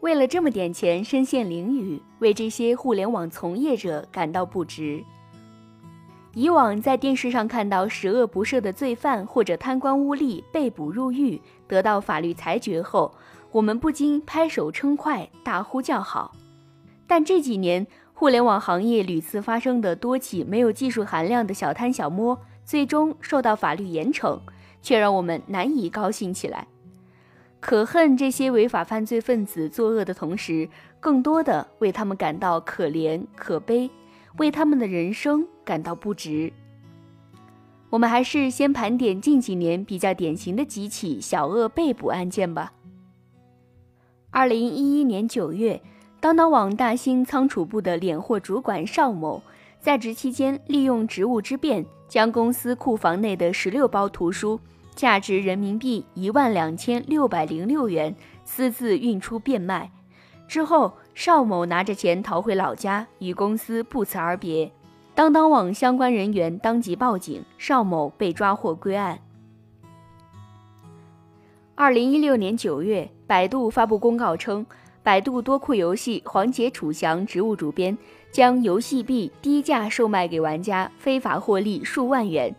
为了这么点钱身陷囹圄，为这些互联网从业者感到不值。以往在电视上看到十恶不赦的罪犯或者贪官污吏被捕入狱，得到法律裁决后，我们不禁拍手称快，大呼叫好。但这几年，互联网行业屡次发生的多起没有技术含量的小贪小摸，最终受到法律严惩，却让我们难以高兴起来。可恨这些违法犯罪分子作恶的同时，更多的为他们感到可怜可悲。为他们的人生感到不值。我们还是先盘点近几年比较典型的几起小恶被捕案件吧。二零一一年九月，当当网大兴仓储部的敛货主管邵某，在职期间利用职务之便，将公司库房内的十六包图书，价值人民币一万两千六百零六元，私自运出变卖。之后，邵某拿着钱逃回老家，与公司不辞而别。当当网相关人员当即报警，邵某被抓获归案。二零一六年九月，百度发布公告称，百度多库游戏《黄杰楚祥》职务主编将游戏币低价售卖给玩家，非法获利数万元，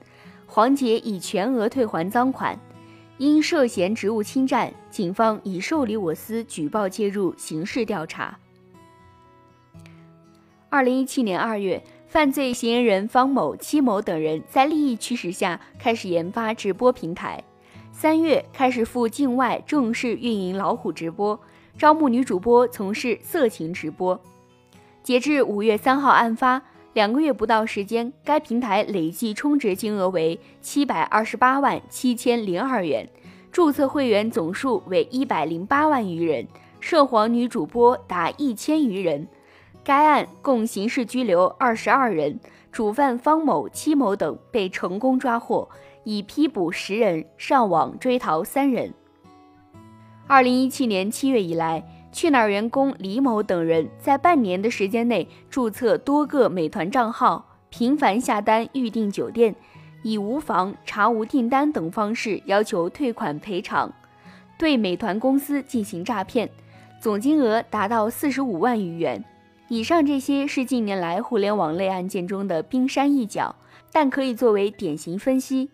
黄杰已全额退还赃款。因涉嫌职务侵占，警方已受理我司举报介入刑事调查。二零一七年二月，犯罪嫌疑人方某、戚某等人在利益驱使下开始研发直播平台。三月开始赴境外正式运营老虎直播，招募女主播从事色情直播。截至五月三号案发。两个月不到时间，该平台累计充值金额为七百二十八万七千零二元，注册会员总数为一百零八万余人，涉黄女主播达一千余人。该案共刑事拘留二十二人，主犯方某、戚某等被成功抓获，已批捕十人，上网追逃三人。二零一七年七月以来。去哪儿员工李某等人在半年的时间内注册多个美团账号，频繁下单预订酒店，以无房、查无订单等方式要求退款赔偿，对美团公司进行诈骗，总金额达到四十五万余元。以上这些是近年来互联网类案件中的冰山一角，但可以作为典型分析。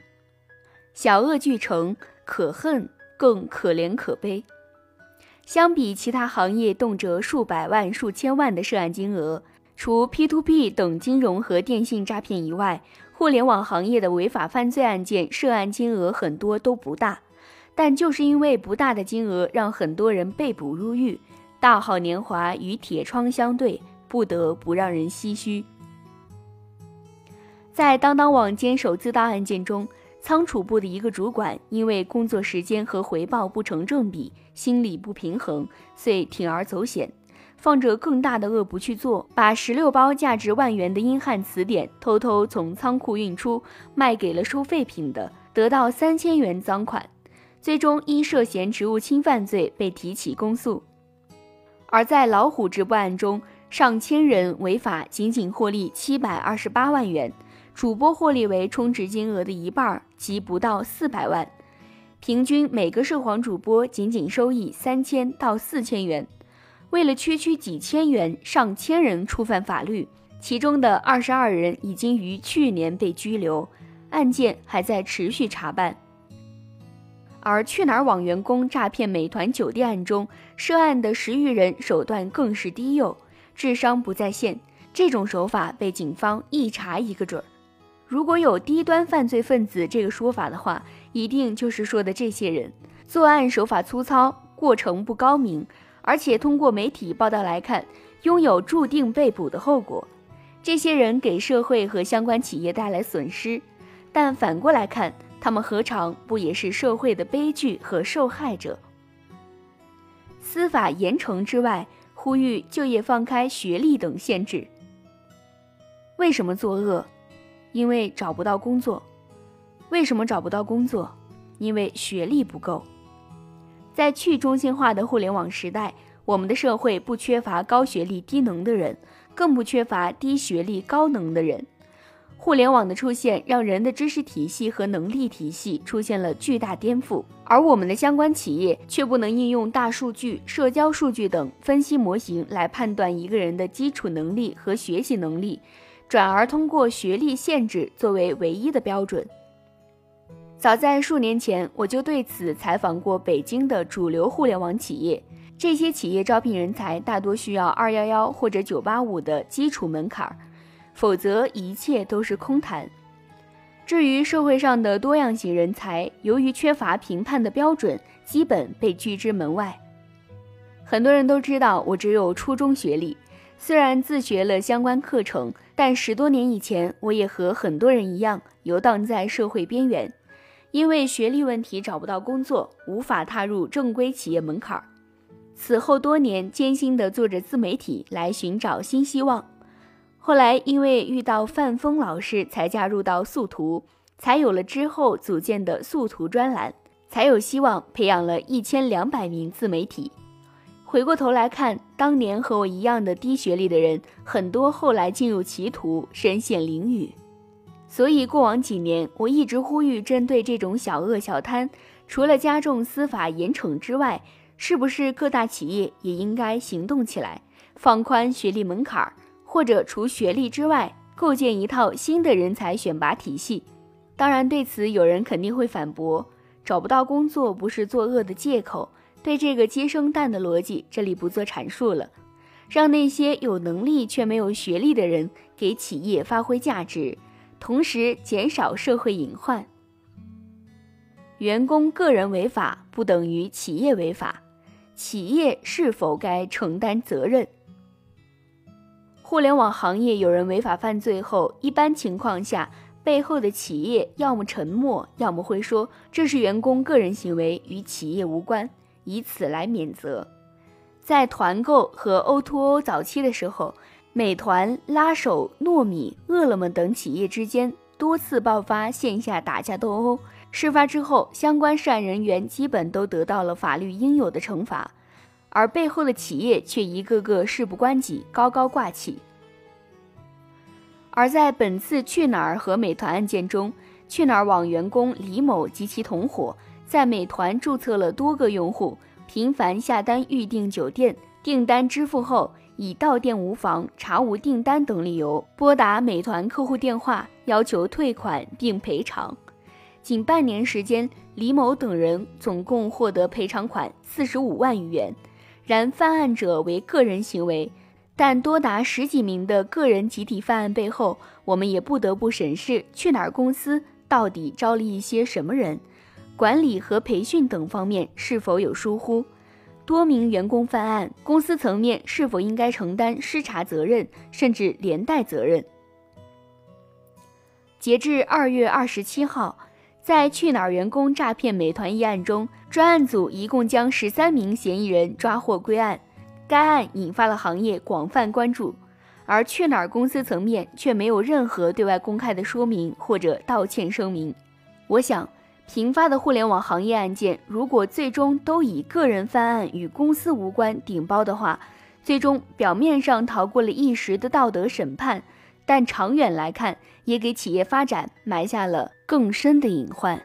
小恶俱成，可恨更可怜可悲。相比其他行业动辄数百万、数千万的涉案金额，除 P2P 等金融和电信诈骗以外，互联网行业的违法犯罪案件涉案金额很多都不大。但就是因为不大的金额，让很多人被捕入狱，大好年华与铁窗相对，不得不让人唏嘘。在当当网坚守自盗案件中。仓储部的一个主管因为工作时间和回报不成正比，心理不平衡，遂铤而走险，放着更大的恶不去做，把十六包价值万元的英汉词典偷偷从仓库运出，卖给了收废品的，得到三千元赃款，最终因涉嫌职务侵犯罪被提起公诉。而在老虎直播案中，上千人违法，仅仅获利七百二十八万元。主播获利为充值金额的一半儿，即不到四百万，平均每个涉黄主播仅仅收益三千到四千元。为了区区几千元，上千人触犯法律，其中的二十二人已经于去年被拘留，案件还在持续查办。而去哪儿网员工诈骗美团酒店案中，涉案的十余人手段更是低幼，智商不在线，这种手法被警方一查一个准儿。如果有低端犯罪分子这个说法的话，一定就是说的这些人作案手法粗糙，过程不高明，而且通过媒体报道来看，拥有注定被捕的后果。这些人给社会和相关企业带来损失，但反过来看，他们何尝不也是社会的悲剧和受害者？司法严惩之外，呼吁就业放开学历等限制。为什么作恶？因为找不到工作，为什么找不到工作？因为学历不够。在去中心化的互联网时代，我们的社会不缺乏高学历低能的人，更不缺乏低学历高能的人。互联网的出现，让人的知识体系和能力体系出现了巨大颠覆，而我们的相关企业却不能应用大数据、社交数据等分析模型来判断一个人的基础能力和学习能力，转而通过学历限制作为唯一的标准。早在数年前，我就对此采访过北京的主流互联网企业，这些企业招聘人才大多需要二幺幺或者九八五的基础门槛。否则，一切都是空谈。至于社会上的多样性人才，由于缺乏评判的标准，基本被拒之门外。很多人都知道我只有初中学历，虽然自学了相关课程，但十多年以前，我也和很多人一样游荡在社会边缘，因为学历问题找不到工作，无法踏入正规企业门槛儿。此后多年艰辛地做着自媒体，来寻找新希望。后来因为遇到范峰老师，才加入到速图，才有了之后组建的速图专栏，才有希望培养了一千两百名自媒体。回过头来看，当年和我一样的低学历的人，很多后来进入歧途，身陷囹圄。所以过往几年，我一直呼吁，针对这种小恶小贪，除了加重司法严惩之外，是不是各大企业也应该行动起来，放宽学历门槛儿？或者除学历之外，构建一套新的人才选拔体系。当然，对此有人肯定会反驳：找不到工作不是作恶的借口。对这个接生蛋的逻辑，这里不做阐述了。让那些有能力却没有学历的人给企业发挥价值，同时减少社会隐患。员工个人违法不等于企业违法，企业是否该承担责任？互联网行业有人违法犯罪后，一般情况下，背后的企业要么沉默，要么会说这是员工个人行为，与企业无关，以此来免责。在团购和 O2O 早期的时候，美团、拉手、糯米、饿了么等企业之间多次爆发线下打架斗殴。事发之后，相关涉案人员基本都得到了法律应有的惩罚。而背后的企业却一个个事不关己，高高挂起。而在本次去哪儿和美团案件中，去哪儿网员工李某及其同伙在美团注册了多个用户，频繁下单预订酒店，订单支付后以到店无房、查无订单等理由拨打美团客户电话，要求退款并赔偿。仅半年时间，李某等人总共获得赔偿款四十五万余元。然犯案者为个人行为，但多达十几名的个人集体犯案背后，我们也不得不审视去哪儿公司到底招了一些什么人，管理和培训等方面是否有疏忽，多名员工犯案，公司层面是否应该承担失察责任甚至连带责任？截至二月二十七号。在去哪儿员工诈骗美团一案中，专案组一共将十三名嫌疑人抓获归案。该案引发了行业广泛关注，而去哪儿公司层面却没有任何对外公开的说明或者道歉声明。我想，频发的互联网行业案件，如果最终都以个人犯案与公司无关顶包的话，最终表面上逃过了一时的道德审判。但长远来看，也给企业发展埋下了更深的隐患。